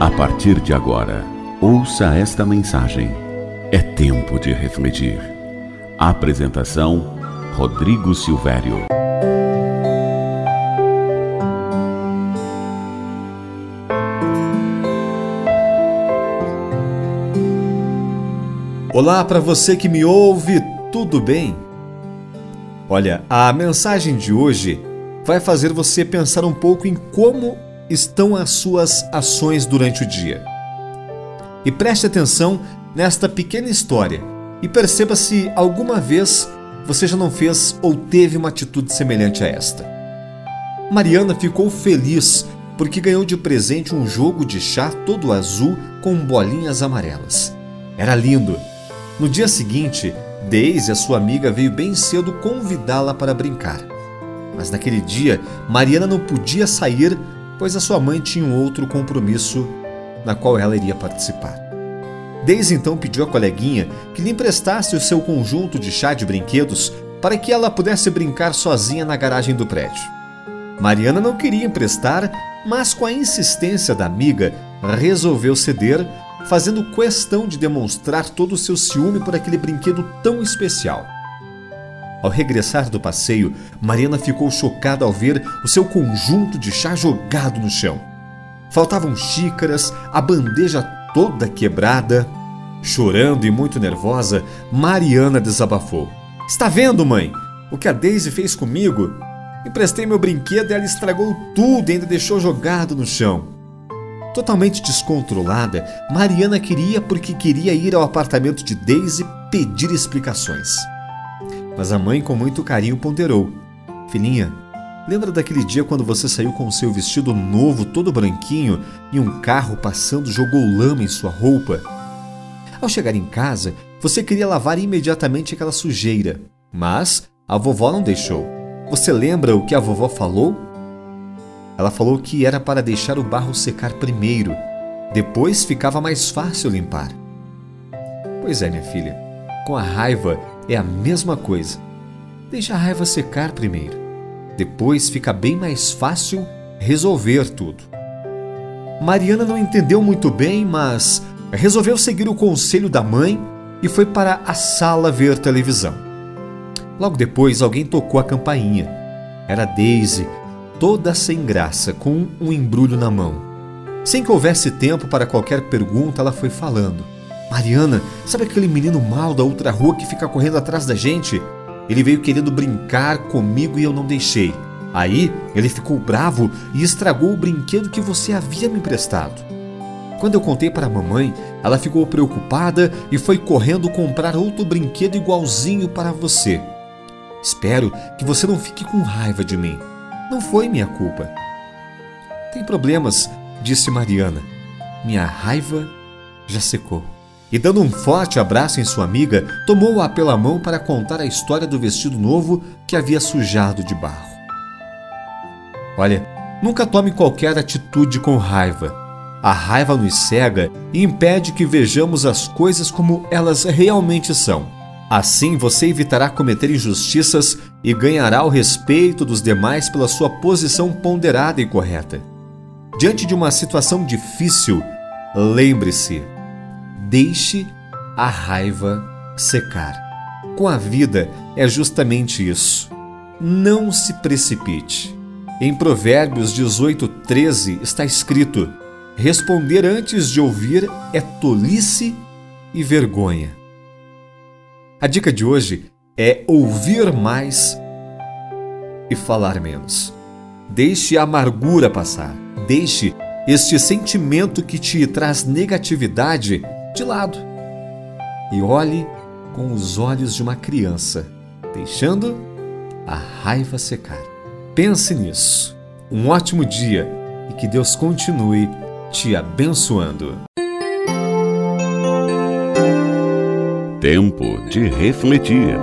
A partir de agora, ouça esta mensagem. É tempo de refletir. Apresentação: Rodrigo Silvério. Olá para você que me ouve, tudo bem? Olha, a mensagem de hoje vai fazer você pensar um pouco em como estão as suas ações durante o dia. E preste atenção nesta pequena história e perceba se alguma vez você já não fez ou teve uma atitude semelhante a esta. Mariana ficou feliz porque ganhou de presente um jogo de chá todo azul com bolinhas amarelas. Era lindo. No dia seguinte, Daisy, a sua amiga, veio bem cedo convidá-la para brincar. Mas naquele dia, Mariana não podia sair pois a sua mãe tinha um outro compromisso na qual ela iria participar. Desde então pediu à coleguinha que lhe emprestasse o seu conjunto de chá de brinquedos para que ela pudesse brincar sozinha na garagem do prédio. Mariana não queria emprestar, mas com a insistência da amiga, resolveu ceder, fazendo questão de demonstrar todo o seu ciúme por aquele brinquedo tão especial. Ao regressar do passeio, Mariana ficou chocada ao ver o seu conjunto de chá jogado no chão. Faltavam xícaras, a bandeja toda quebrada. Chorando e muito nervosa, Mariana desabafou. Está vendo, mãe? O que a Daisy fez comigo? Emprestei meu brinquedo e ela estragou tudo e ainda deixou jogado no chão. Totalmente descontrolada, Mariana queria porque queria ir ao apartamento de Daisy pedir explicações. Mas a mãe, com muito carinho, ponderou: Filhinha, lembra daquele dia quando você saiu com seu vestido novo, todo branquinho, e um carro passando jogou lama em sua roupa? Ao chegar em casa, você queria lavar imediatamente aquela sujeira, mas a vovó não deixou. Você lembra o que a vovó falou? Ela falou que era para deixar o barro secar primeiro, depois ficava mais fácil limpar. Pois é, minha filha, com a raiva é a mesma coisa. Deixa a raiva secar primeiro. Depois fica bem mais fácil resolver tudo. Mariana não entendeu muito bem, mas resolveu seguir o conselho da mãe e foi para a sala ver televisão. Logo depois, alguém tocou a campainha. Era Daisy, toda sem graça, com um embrulho na mão. Sem que houvesse tempo para qualquer pergunta, ela foi falando. Mariana, sabe aquele menino mal da outra rua que fica correndo atrás da gente? Ele veio querendo brincar comigo e eu não deixei. Aí ele ficou bravo e estragou o brinquedo que você havia me emprestado. Quando eu contei para a mamãe, ela ficou preocupada e foi correndo comprar outro brinquedo igualzinho para você. Espero que você não fique com raiva de mim. Não foi minha culpa. Tem problemas, disse Mariana. Minha raiva já secou e, dando um forte abraço em sua amiga, tomou-a pela mão para contar a história do vestido novo que havia sujado de barro. Olha, nunca tome qualquer atitude com raiva. A raiva nos cega e impede que vejamos as coisas como elas realmente são. Assim você evitará cometer injustiças e ganhará o respeito dos demais pela sua posição ponderada e correta. Diante de uma situação difícil, lembre-se deixe a raiva secar. Com a vida é justamente isso. Não se precipite. Em Provérbios 18, 13 está escrito: Responder antes de ouvir é tolice e vergonha. A dica de hoje é ouvir mais e falar menos. Deixe a amargura passar. Deixe este sentimento que te traz negatividade de lado e olhe com os olhos de uma criança, deixando a raiva secar. Pense nisso. Um ótimo dia e que Deus continue te abençoando. Tempo de refletir.